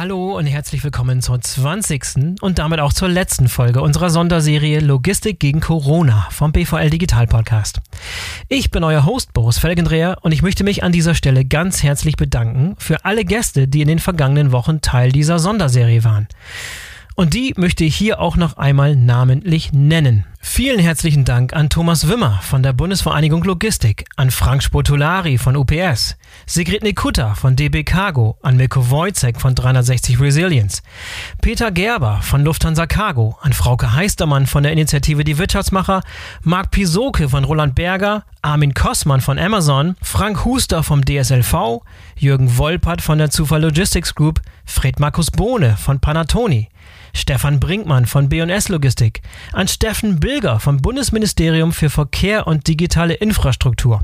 Hallo und herzlich willkommen zur 20. und damit auch zur letzten Folge unserer Sonderserie Logistik gegen Corona vom BVL Digital Podcast. Ich bin euer Host Boris Felgendreher und ich möchte mich an dieser Stelle ganz herzlich bedanken für alle Gäste, die in den vergangenen Wochen Teil dieser Sonderserie waren. Und die möchte ich hier auch noch einmal namentlich nennen. Vielen herzlichen Dank an Thomas Wimmer von der Bundesvereinigung Logistik, an Frank Spotolari von UPS, Sigrid Nikutta von DB Cargo, an Milko Wojcek von 360 Resilience, Peter Gerber von Lufthansa Cargo, an Frauke Heistermann von der Initiative Die Wirtschaftsmacher, Marc Pisoke von Roland Berger, Armin Kossmann von Amazon, Frank Huster vom DSLV, Jürgen Wolpert von der Zufall Logistics Group, Fred Markus Bohne von Panatoni, Stefan Brinkmann von B&S Logistik, an Steffen Bilger vom Bundesministerium für Verkehr und digitale Infrastruktur,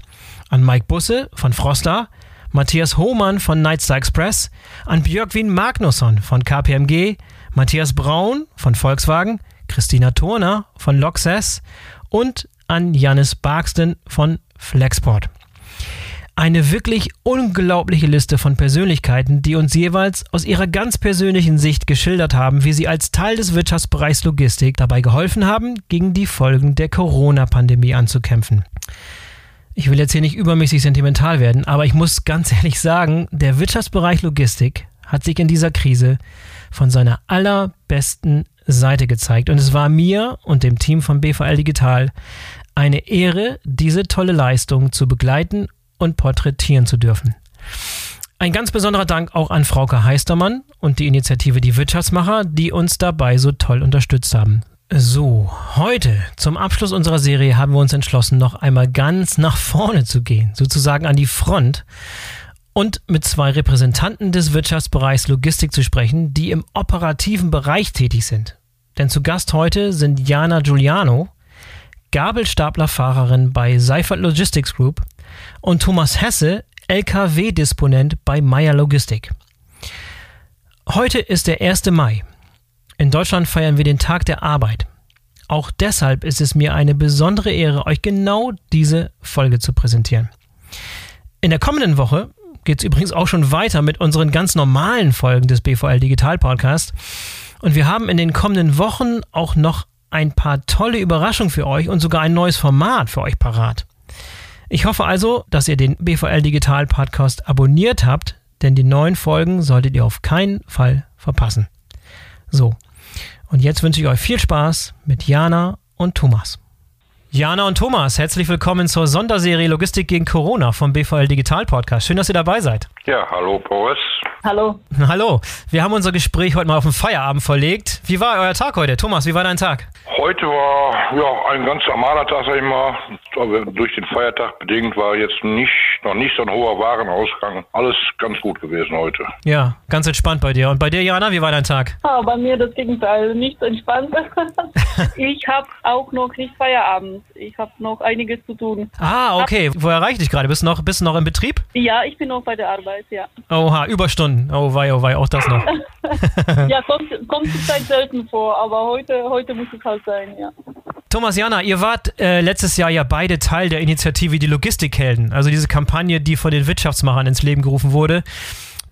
an Mike Busse von Froster, Matthias Hohmann von Nightstar Express, an Björkwin Magnusson von KPMG, Matthias Braun von Volkswagen, Christina Turner von Loxess und an Janis Barksten von Flexport eine wirklich unglaubliche Liste von Persönlichkeiten, die uns jeweils aus ihrer ganz persönlichen Sicht geschildert haben, wie sie als Teil des Wirtschaftsbereichs Logistik dabei geholfen haben, gegen die Folgen der Corona-Pandemie anzukämpfen. Ich will jetzt hier nicht übermäßig sentimental werden, aber ich muss ganz ehrlich sagen, der Wirtschaftsbereich Logistik hat sich in dieser Krise von seiner allerbesten Seite gezeigt. Und es war mir und dem Team von BVL Digital eine Ehre, diese tolle Leistung zu begleiten und porträtieren zu dürfen. Ein ganz besonderer Dank auch an Frauke Heistermann und die Initiative Die Wirtschaftsmacher, die uns dabei so toll unterstützt haben. So, heute zum Abschluss unserer Serie haben wir uns entschlossen, noch einmal ganz nach vorne zu gehen, sozusagen an die Front und mit zwei Repräsentanten des Wirtschaftsbereichs Logistik zu sprechen, die im operativen Bereich tätig sind. Denn zu Gast heute sind Jana Giuliano, Gabelstaplerfahrerin bei Seifert Logistics Group und Thomas Hesse, LKW-Disponent bei Meyer Logistik. Heute ist der 1. Mai. In Deutschland feiern wir den Tag der Arbeit. Auch deshalb ist es mir eine besondere Ehre, euch genau diese Folge zu präsentieren. In der kommenden Woche geht es übrigens auch schon weiter mit unseren ganz normalen Folgen des BVL Digital Podcast. Und wir haben in den kommenden Wochen auch noch ein paar tolle Überraschungen für euch und sogar ein neues Format für euch parat. Ich hoffe also, dass ihr den BVL Digital Podcast abonniert habt, denn die neuen Folgen solltet ihr auf keinen Fall verpassen. So, und jetzt wünsche ich euch viel Spaß mit Jana und Thomas. Jana und Thomas, herzlich willkommen zur Sonderserie Logistik gegen Corona vom BVL Digital Podcast. Schön, dass ihr dabei seid. Ja, hallo Boris. Hallo. Hallo. Wir haben unser Gespräch heute mal auf den Feierabend verlegt. Wie war euer Tag heute? Thomas, wie war dein Tag? Heute war ja ein ganz normaler Tag, sag ich mal. Aber durch den Feiertag bedingt war jetzt nicht, noch nicht so ein hoher Warenausgang. Alles ganz gut gewesen heute. Ja, ganz entspannt bei dir. Und bei dir, Jana, wie war dein Tag? Ah, bei mir das Gegenteil, nicht entspannt. ich habe auch noch nicht Feierabend. Ich habe noch einiges zu tun. Ah, okay. Wo erreiche ich dich gerade? Bist du noch, bist du noch im Betrieb? Ja, ich bin noch bei der Arbeit, ja. Oha, Überstunden. Oh wei, oh wei, auch das noch. ja, kommt, kommt zurzeit selten vor, aber heute, heute muss es halt sein, ja. Thomas Jana, ihr wart äh, letztes Jahr ja beide Teil der Initiative Die Logistikhelden, also diese Kampagne, die von den Wirtschaftsmachern ins Leben gerufen wurde.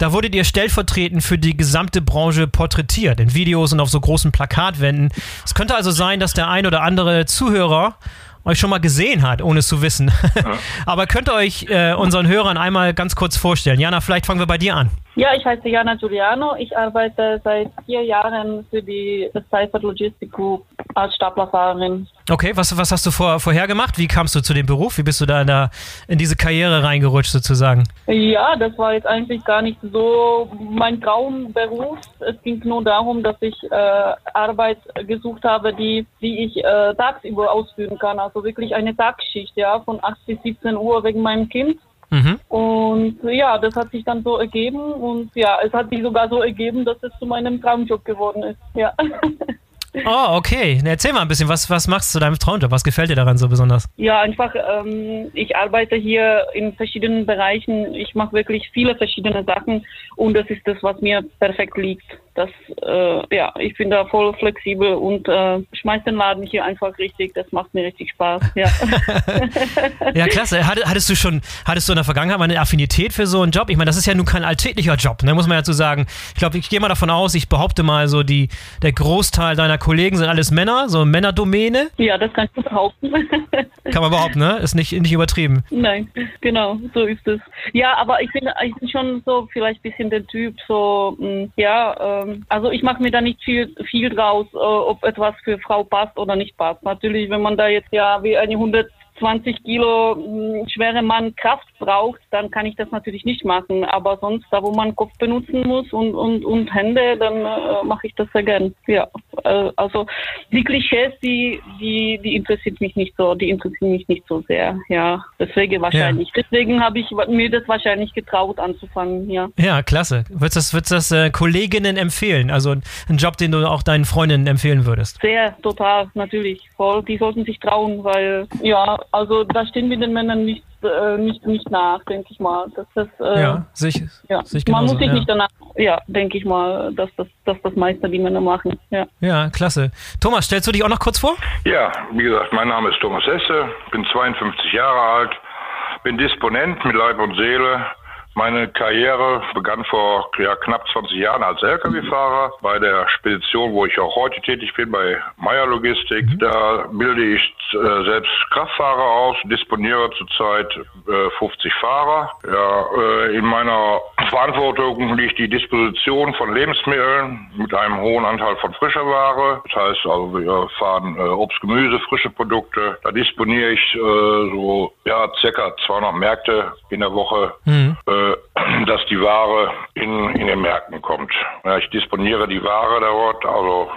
Da wurdet ihr stellvertretend für die gesamte Branche porträtiert, in Videos und auf so großen Plakatwänden. Es könnte also sein, dass der ein oder andere Zuhörer euch schon mal gesehen hat, ohne es zu wissen. Aber könnt ihr euch äh, unseren Hörern einmal ganz kurz vorstellen? Jana, vielleicht fangen wir bei dir an. Ja, ich heiße Jana Giuliano. Ich arbeite seit vier Jahren für die Cypher Logistic Group als Staplerfahrerin. Okay, was, was hast du vor, vorher gemacht? Wie kamst du zu dem Beruf? Wie bist du da in, der, in diese Karriere reingerutscht sozusagen? Ja, das war jetzt eigentlich gar nicht so mein Traumberuf. Es ging nur darum, dass ich äh, Arbeit gesucht habe, die, die ich äh, tagsüber ausführen kann. Also wirklich eine Tagschicht, ja, von 8 bis 17 Uhr wegen meinem Kind. Mhm. Und ja, das hat sich dann so ergeben und ja, es hat sich sogar so ergeben, dass es zu meinem Traumjob geworden ist. Ja. Oh, okay. Erzähl mal ein bisschen, was, was machst du zu deinem Traumjob? Was gefällt dir daran so besonders? Ja, einfach, ähm, ich arbeite hier in verschiedenen Bereichen. Ich mache wirklich viele verschiedene Sachen und das ist das, was mir perfekt liegt. Das, äh, ja, ich bin da voll flexibel und äh, schmeiß den Laden hier einfach richtig. Das macht mir richtig Spaß. Ja, ja klasse. Hattest du schon, hattest du in der Vergangenheit mal eine Affinität für so einen Job? Ich meine, das ist ja nun kein alltäglicher Job, ne? muss man ja dazu sagen. Ich glaube, ich gehe mal davon aus, ich behaupte mal so, die, der Großteil deiner Kollegen sind alles Männer, so Männerdomäne. Ja, das kannst du behaupten. Kann man behaupten, ne? Ist nicht, nicht übertrieben. Nein, genau, so ist es. Ja, aber ich bin, ich bin schon so vielleicht ein bisschen der Typ, so, hm, ja, ähm, also ich mache mir da nicht viel, viel draus, äh, ob etwas für Frau passt oder nicht passt. Natürlich, wenn man da jetzt ja wie eine 100 20 Kilo hm, schwere Mann Kraft braucht, dann kann ich das natürlich nicht machen. Aber sonst, da wo man Kopf benutzen muss und, und, und Hände, dann äh, mache ich das sehr gern. Ja, äh, also die Klischees, die, die, die interessiert mich nicht so, die interessieren mich nicht so sehr. Ja, deswegen wahrscheinlich. Ja. Deswegen habe ich mir das wahrscheinlich getraut anzufangen. Ja, ja klasse. Würdest du das, würdest das äh, Kolleginnen empfehlen? Also ein Job, den du auch deinen Freundinnen empfehlen würdest? Sehr, total, natürlich. Voll. Die sollten sich trauen, weil ja, also da stehen wir den Männern nicht, äh, nicht, nicht nach, denke ich mal. Das, das, äh, ja, sich, ja. sich Man muss sich ja. nicht danach, ja, denke ich mal, dass das, dass das meiste die Männer machen. Ja. ja, klasse. Thomas, stellst du dich auch noch kurz vor? Ja, wie gesagt, mein Name ist Thomas Hesse, bin 52 Jahre alt, bin Disponent mit Leib und Seele meine Karriere begann vor ja, knapp 20 Jahren als Lkw-Fahrer bei der Spedition, wo ich auch heute tätig bin, bei Meyer Logistik. Mhm. Da bilde ich äh, selbst Kraftfahrer aus, disponiere zurzeit äh, 50 Fahrer. Ja, äh, in meiner Verantwortung liegt die Disposition von Lebensmitteln mit einem hohen Anteil von frischer Ware. Das heißt also, wir fahren äh, Obst, Gemüse, frische Produkte. Da disponiere ich äh, so ja, circa 200 Märkte in der Woche. Mhm äh, dass die Ware in, in den Märkten kommt. Ja, ich disponiere die Ware dort, also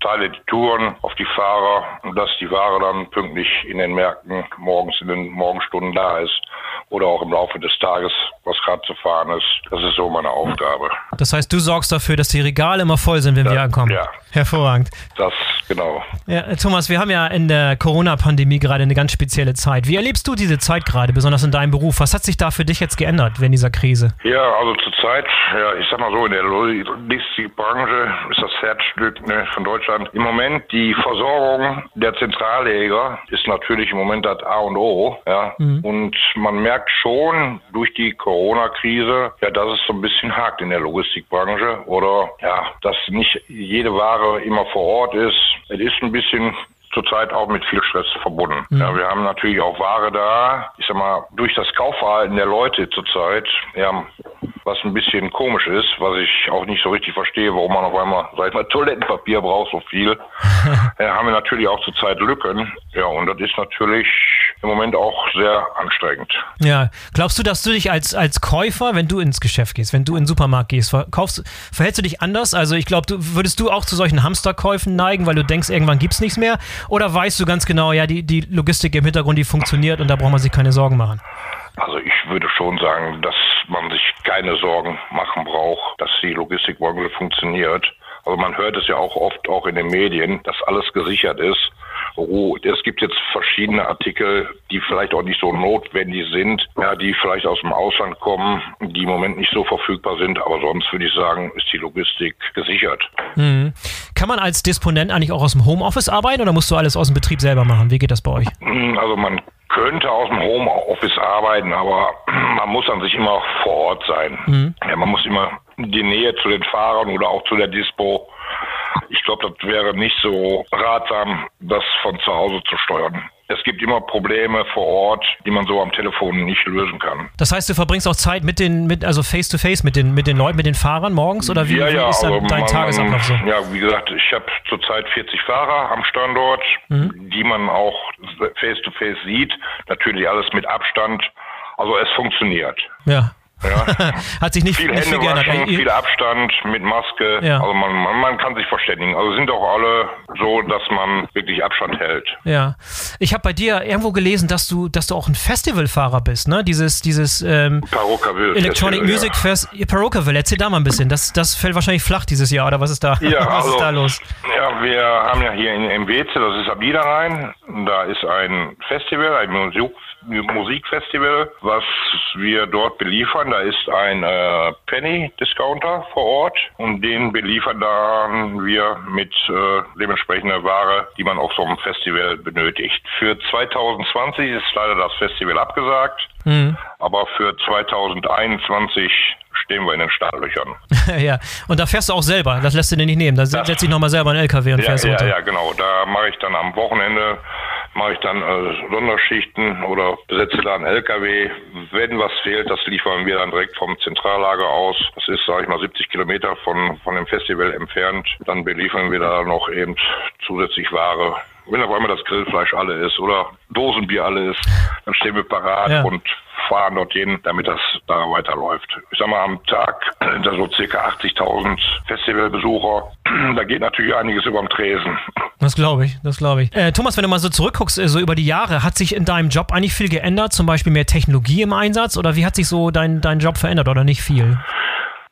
verteile die Touren auf die Fahrer und dass die Ware dann pünktlich in den Märkten morgens in den Morgenstunden da ist oder auch im Laufe des Tages, was gerade zu fahren ist. Das ist so meine Aufgabe. Das heißt, du sorgst dafür, dass die Regale immer voll sind, wenn ja, wir ankommen. Ja. Hervorragend. Das, genau. Ja, Thomas, wir haben ja in der Corona-Pandemie gerade eine ganz spezielle Zeit. Wie erlebst du diese Zeit gerade, besonders in deinem Beruf? Was hat sich da für dich jetzt geändert während dieser Krise? Ja, also zurzeit, ja, ich sag mal so, in der Logistikbranche ist das Herzstück ne, von Deutschland. Im Moment die Versorgung der Zentralläger ist natürlich im Moment das A und O. Ja, mhm. und man merkt schon durch die Corona-Krise, ja, dass es so ein bisschen hakt in der Logistikbranche oder ja, dass nicht jede Ware immer vor Ort ist. Es ist ein bisschen zurzeit auch mit viel Stress verbunden. Mhm. Ja, wir haben natürlich auch Ware da. Ich sag mal, durch das Kaufverhalten der Leute zurzeit, ja, was ein bisschen komisch ist, was ich auch nicht so richtig verstehe, warum man auf einmal, sag mal, Toilettenpapier braucht so viel. ja, haben wir natürlich auch zurzeit Lücken. Ja, und das ist natürlich im Moment auch sehr anstrengend. Ja, glaubst du, dass du dich als, als Käufer, wenn du ins Geschäft gehst, wenn du in den Supermarkt gehst, verkaufst, verhältst du dich anders? Also ich glaube, du würdest du auch zu solchen Hamsterkäufen neigen, weil du denkst, irgendwann gibt es nichts mehr? Oder weißt du ganz genau, ja, die, die Logistik im Hintergrund, die funktioniert und da braucht man sich keine Sorgen machen? Also ich würde schon sagen, dass man sich keine Sorgen machen braucht, dass die Logistikbranche funktioniert. Also man hört es ja auch oft auch in den Medien, dass alles gesichert ist. Oh, es gibt jetzt verschiedene Artikel, die vielleicht auch nicht so notwendig sind, ja, die vielleicht aus dem Ausland kommen, die im Moment nicht so verfügbar sind. Aber sonst würde ich sagen, ist die Logistik gesichert. Mhm. Kann man als Disponent eigentlich auch aus dem Homeoffice arbeiten oder musst du alles aus dem Betrieb selber machen? Wie geht das bei euch? Hm, also man könnte aus dem Homeoffice arbeiten, aber man muss an sich immer vor Ort sein. Mhm. Ja, man muss immer die Nähe zu den Fahrern oder auch zu der Dispo. Ich glaube, das wäre nicht so ratsam, das von zu Hause zu steuern. Es gibt immer Probleme vor Ort, die man so am Telefon nicht lösen kann. Das heißt, du verbringst auch Zeit mit den, mit, also face to face mit den, mit den Leuten, mit den Fahrern morgens oder wie, ja, ja, wie ist dann also dein man, Tagesablauf so? Ja, wie gesagt, ich habe zurzeit 40 Fahrer am Standort, mhm. die man auch face to face sieht. Natürlich alles mit Abstand. Also es funktioniert. Ja. Ja. Hat sich nicht viel, nicht Hände viel geändert. Waschen, viel Abstand mit Maske. Ja. Also man, man, man, kann sich verständigen. Also sind auch alle so, dass man wirklich Abstand hält. Ja. Ich habe bei dir irgendwo gelesen, dass du, dass du auch ein Festivalfahrer bist, ne? Dieses, dieses ähm, Electronic Music ja. Fest. Parokaville, erzähl da mal ein bisschen. Das, das fällt wahrscheinlich flach dieses Jahr, oder was ist da? Ja, was also, ist da los? Ja, wir haben ja hier in MWC, das ist am Niederrhein, da ist ein Festival, ein Musik Musikfestival, was wir dort beliefern Da ist ein äh, Penny-Discounter vor Ort und den beliefern dann wir mit äh, dementsprechender Ware, die man auf so einem Festival benötigt. Für 2020 ist leider das Festival abgesagt, mhm. aber für 2021 stehen wir in den Startlöchern. ja, und da fährst du auch selber, das lässt du dir nicht nehmen. Da setzt dich nochmal selber in den LKW und ja, fährst ja, runter. Ja, genau. Da mache ich dann am Wochenende mache ich dann äh, Sonderschichten oder besetze da einen LKW. Wenn was fehlt, das liefern wir dann direkt vom Zentrallager aus. Das ist, sage ich mal, 70 Kilometer von, von dem Festival entfernt. Dann beliefern wir da noch eben zusätzlich Ware. Wenn auf einmal das Grillfleisch alle ist oder Dosenbier alle ist, dann stehen wir parat ja. und fahren dorthin, damit das da weiterläuft. Ich sag mal, am Tag sind da so circa 80.000 Festivalbesucher. Da geht natürlich einiges über dem Tresen. Das glaube ich, das glaube ich. Äh, Thomas, wenn du mal so zurückguckst, äh, so über die Jahre, hat sich in deinem Job eigentlich viel geändert? Zum Beispiel mehr Technologie im Einsatz? Oder wie hat sich so dein, dein Job verändert oder nicht viel?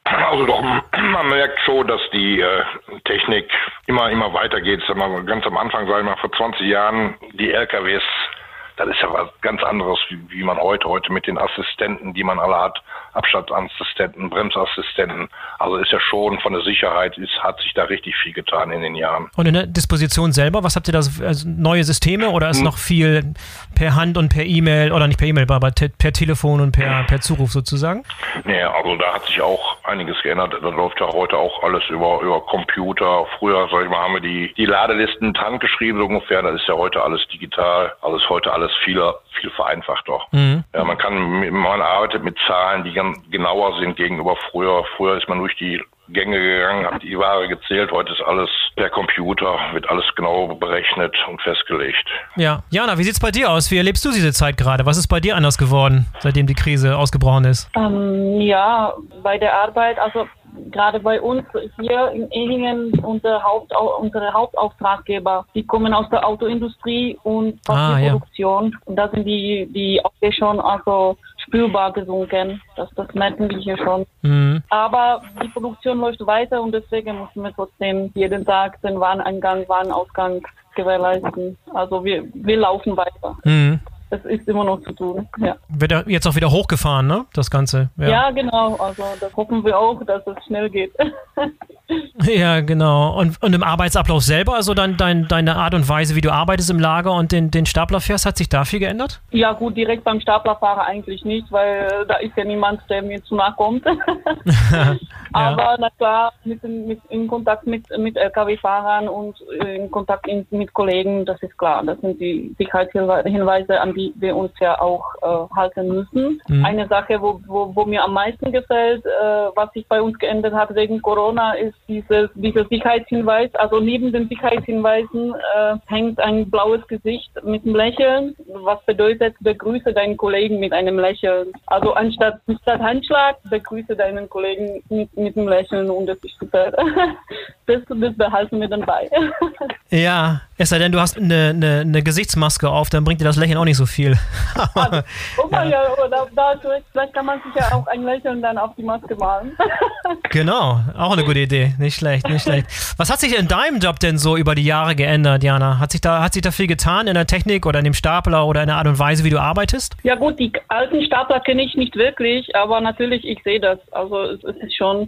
Also doch, man merkt schon, dass die äh, Technik immer, immer mal, ganz am Anfang, sag ich mal, vor 20 Jahren, die LKWs das ist ja was ganz anderes, wie, wie man heute, heute mit den Assistenten, die man alle hat, Abstandsassistenten, Bremsassistenten. Also ist ja schon von der Sicherheit, ist, hat sich da richtig viel getan in den Jahren. Und in der Disposition selber, was habt ihr da? Also neue Systeme oder ist hm. noch viel per Hand und per E-Mail oder nicht per E-Mail, aber per Telefon und per, per Zuruf sozusagen? Nee, also da hat sich auch einiges geändert. Da läuft ja heute auch alles über, über Computer. Früher, sag ich mal, haben wir die, die Ladelisten handgeschrieben so ungefähr. Das ist ja heute alles digital. Ist heute alles viel, viel vereinfachter. Mhm. Ja, man kann, man arbeitet mit Zahlen, die genauer sind gegenüber früher. Früher ist man durch die Gänge gegangen, hat die Ware gezählt. Heute ist alles per Computer, wird alles genau berechnet und festgelegt. Ja. Jana, wie sieht es bei dir aus? Wie erlebst du diese Zeit gerade? Was ist bei dir anders geworden, seitdem die Krise ausgebrochen ist? Ähm, ja, bei der Arbeit, also gerade bei uns hier in Ehingen, unser Haupt, unsere Hauptauftraggeber, die kommen aus der Autoindustrie und Papierproduktion. Ah, ja. Und da sind die, die auch schon also spürbar gesunken. Das, das merken wir hier schon. Mhm. Aber die Produktion läuft weiter und deswegen müssen wir trotzdem jeden Tag den Wareneingang, Warenausgang gewährleisten. Also wir, wir laufen weiter. Mhm es ist immer noch zu tun. Ja. Wird jetzt auch wieder hochgefahren, ne? Das Ganze. Ja. ja, genau. Also das hoffen wir auch, dass es schnell geht. ja, genau. Und, und im Arbeitsablauf selber, also dein, dein, deine Art und Weise, wie du arbeitest im Lager und den, den Stapler fährst, hat sich da viel geändert? Ja, gut, direkt beim Staplerfahrer eigentlich nicht, weil da ist ja niemand, der mir zu nahe kommt. Aber na klar, mit, mit, in Kontakt mit, mit Lkw-Fahrern und in Kontakt in, mit Kollegen, das ist klar. Das sind die Sicherheitshinweise, an die wir uns ja auch äh, halten müssen. Mhm. Eine Sache, wo, wo, wo mir am meisten gefällt, äh, was sich bei uns geändert hat wegen Corona, ist dieses, dieser Sicherheitshinweis. Also neben den Sicherheitshinweisen äh, hängt ein blaues Gesicht mit einem Lächeln, was bedeutet, begrüße deinen Kollegen mit einem Lächeln. Also anstatt, anstatt Handschlag, begrüße deinen Kollegen mit, mit einem Lächeln und das ist super. Das, das behalten wir dann bei. Ja, es sei denn, du hast eine, eine, eine Gesichtsmaske auf, dann bringt dir das Lächeln auch nicht so viel. also, oh ja. ja, da, da, vielleicht kann man sich ja auch ein Lächeln dann auf die Maske malen. genau, auch eine gute Idee. Nicht schlecht, nicht schlecht. Was hat sich in deinem Job denn so über die Jahre geändert, Jana? Hat sich da, hat sich da viel getan in der Technik oder in dem Stapler oder in der Art und Weise, wie du arbeitest? Ja gut, die alten Stapler kenne ich nicht wirklich, aber natürlich, ich sehe das. Also es, es ist schon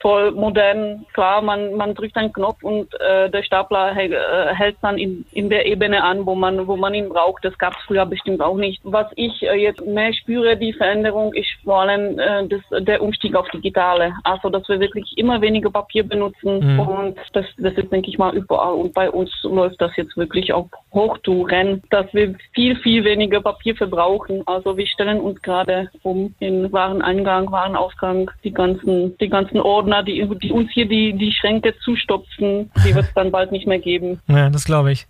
voll modern. Klar, man, man drückt einen Knopf und äh, der Stapler hält, äh, hält dann in, in der Ebene an, wo man, wo man ihn braucht. Das gab es früher bestimmt auch nicht. Was ich äh, jetzt mehr spüre, die Veränderung, ist vor allem äh, das, der Umstieg auf Digitale. Also, dass wir wirklich immer weniger Papier benutzen mhm. und das, das ist, denke ich mal, überall. Und bei uns läuft das jetzt wirklich auf Hochtouren, dass wir viel, viel weniger Papier verbrauchen. Also wir stellen uns gerade um in Wareneingang, Warenausgang, die ganzen, die ganzen Ordner, die, die uns hier die, die Schränke zustopfen, die wird es dann bald nicht mehr geben. Ja, das glaube ich.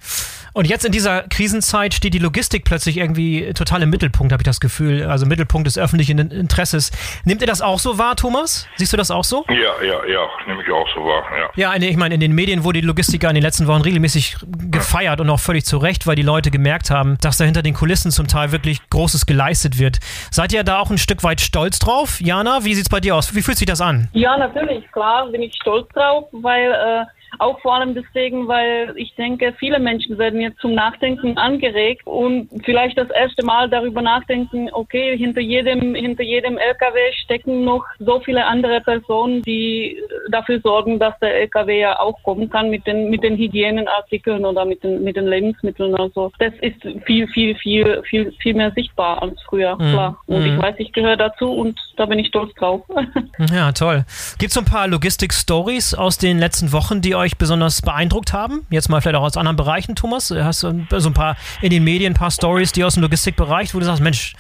Und jetzt in dieser Krisenzeit steht die Logistik plötzlich irgendwie total im Mittelpunkt, habe ich das Gefühl. Also Mittelpunkt des öffentlichen Interesses. Nimmt ihr das auch so wahr, Thomas? Siehst du das auch so? Ja, ja, ja, nehme ich auch so wahr, ja. Ja, ich meine, in den Medien wurde die Logistiker in den letzten Wochen regelmäßig gefeiert und auch völlig zu Recht, weil die Leute gemerkt haben, dass da hinter den Kulissen zum Teil wirklich Großes geleistet wird. Seid ihr da auch ein Stück weit stolz drauf? Jana, wie sieht es bei dir aus? Wie fühlt sich das an? Ja, natürlich, klar bin ich stolz drauf, weil äh, Auch vor allem deswegen, weil ich denke, viele Menschen werden jetzt zum Nachdenken angeregt und vielleicht das erste Mal darüber nachdenken, okay, hinter jedem, hinter jedem LKW stecken noch so viele andere Personen, die dafür sorgen, dass der LKW ja auch kommen kann mit den, mit den Hygienenartikeln oder mit den, mit den Lebensmitteln. Also das ist viel, viel, viel, viel, viel mehr sichtbar als früher, mhm. klar. Und ich mhm. weiß, ich gehöre dazu und da bin ich stolz drauf. Ja, toll. Gibt es so ein paar Logistik-Stories aus den letzten Wochen, die euch besonders beeindruckt haben? Jetzt mal vielleicht auch aus anderen Bereichen, Thomas? Hast du so ein paar in den Medien, ein paar Stories, die aus dem Logistikbereich, wo du sagst, Mensch,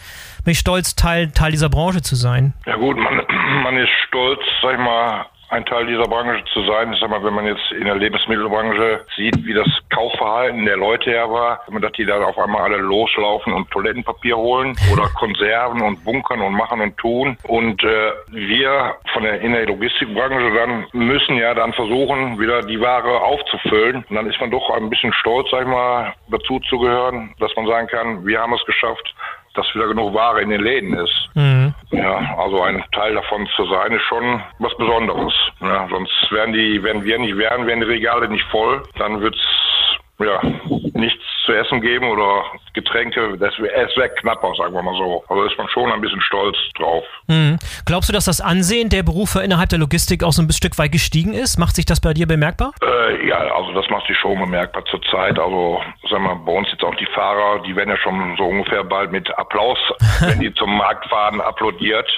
bin ich stolz, Teil, Teil dieser Branche zu sein? Ja gut, man, man ist stolz, sag ich mal, ein Teil dieser Branche zu sein. Ich sag mal, wenn man jetzt in der Lebensmittelbranche sieht, wie das Kaufverhalten der Leute her war, dass die da auf einmal alle loslaufen und Toilettenpapier holen oder Konserven und bunkern und machen und tun. Und äh, wir von der in der Logistikbranche dann müssen ja dann versuchen, wieder die Ware aufzufüllen. Und dann ist man doch ein bisschen stolz, sag ich mal, dazu zu gehören, dass man sagen kann, wir haben es geschafft, dass wieder genug Ware in den Läden ist. Mhm. Ja, also ein Teil davon zu sein, ist schon was Besonderes. Ja, sonst wären die, wenn wir nicht wären, wären die Regale nicht voll, dann wird's ja, nichts zu essen geben oder Getränke, das, es wäre knapper, sagen wir mal so. Also ist man schon ein bisschen stolz drauf. Mhm. Glaubst du, dass das Ansehen der Berufe innerhalb der Logistik auch so ein Stück weit gestiegen ist? Macht sich das bei dir bemerkbar? Äh, ja, also das macht sich schon bemerkbar zurzeit. Also sagen wir, bei uns jetzt auch die Fahrer, die werden ja schon so ungefähr bald mit Applaus, wenn die zum Markt fahren, applaudiert.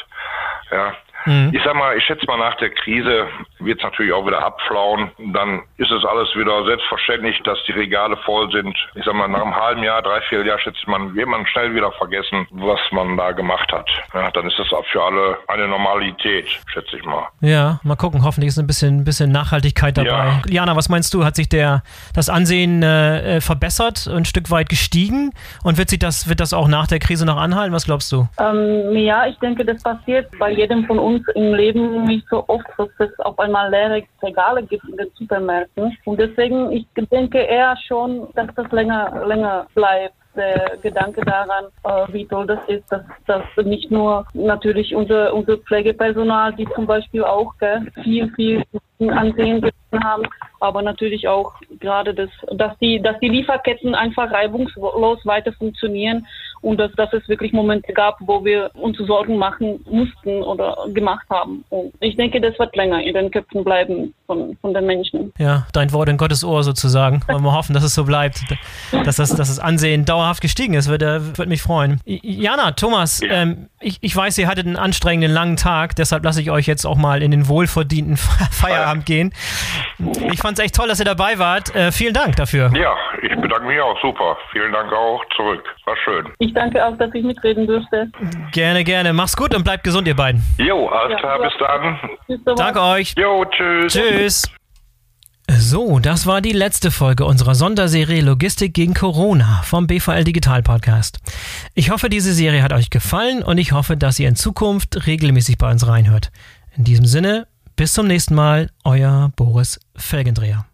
Ja, Mhm. Ich sag mal, ich schätze mal, nach der Krise wird es natürlich auch wieder abflauen. Dann ist es alles wieder selbstverständlich, dass die Regale voll sind. Ich sag mal, nach einem halben Jahr, drei, vier Jahr schätze man, wird man schnell wieder vergessen, was man da gemacht hat. Ja, dann ist das auch für alle eine Normalität, schätze ich mal. Ja, mal gucken. Hoffentlich ist ein bisschen, bisschen Nachhaltigkeit dabei. Ja. Jana, was meinst du? Hat sich der, das Ansehen äh, äh verbessert, ein Stück weit gestiegen? Und wird sich das, wird das auch nach der Krise noch anhalten? Was glaubst du? Ähm, ja, ich denke, das passiert bei jedem von uns uns im Leben nicht so oft, dass es auf einmal leere Regale gibt in den Supermärkten. Und deswegen, ich denke eher schon, dass das länger, länger bleibt der Gedanke daran, äh, wie toll das ist, dass, dass nicht nur natürlich unser, unser Pflegepersonal, die zum Beispiel auch gell, viel, viel Ansehen haben, aber natürlich auch gerade das, dass die, dass die Lieferketten einfach reibungslos weiter funktionieren und dass, dass es wirklich Momente gab, wo wir uns Sorgen machen mussten oder gemacht haben. Und ich denke, das wird länger in den Köpfen bleiben von, von den Menschen. Ja, dein Wort in Gottes Ohr sozusagen. Wollen wir hoffen, dass es so bleibt, dass das, dass das Ansehen dauerhaft gestiegen ist. Würde, würde mich freuen. Jana, Thomas, ja. ähm, ich, ich weiß, ihr hattet einen anstrengenden langen Tag, deshalb lasse ich euch jetzt auch mal in den wohlverdienten Feierabend gehen. Ich fand es echt toll, dass ihr dabei wart. Äh, vielen Dank dafür. Ja, ich bedanke mich auch. Super. Vielen Dank auch zurück. War schön. Ich danke auch, dass ich mitreden durfte. Gerne, gerne. Mach's gut und bleibt gesund, ihr beiden. Jo, alles klar. Bis dann. Danke euch. Jo, tschüss. Tschüss. So, das war die letzte Folge unserer Sonderserie Logistik gegen Corona vom BVL Digital Podcast. Ich hoffe, diese Serie hat euch gefallen und ich hoffe, dass ihr in Zukunft regelmäßig bei uns reinhört. In diesem Sinne, bis zum nächsten Mal, euer Boris Felgendreher.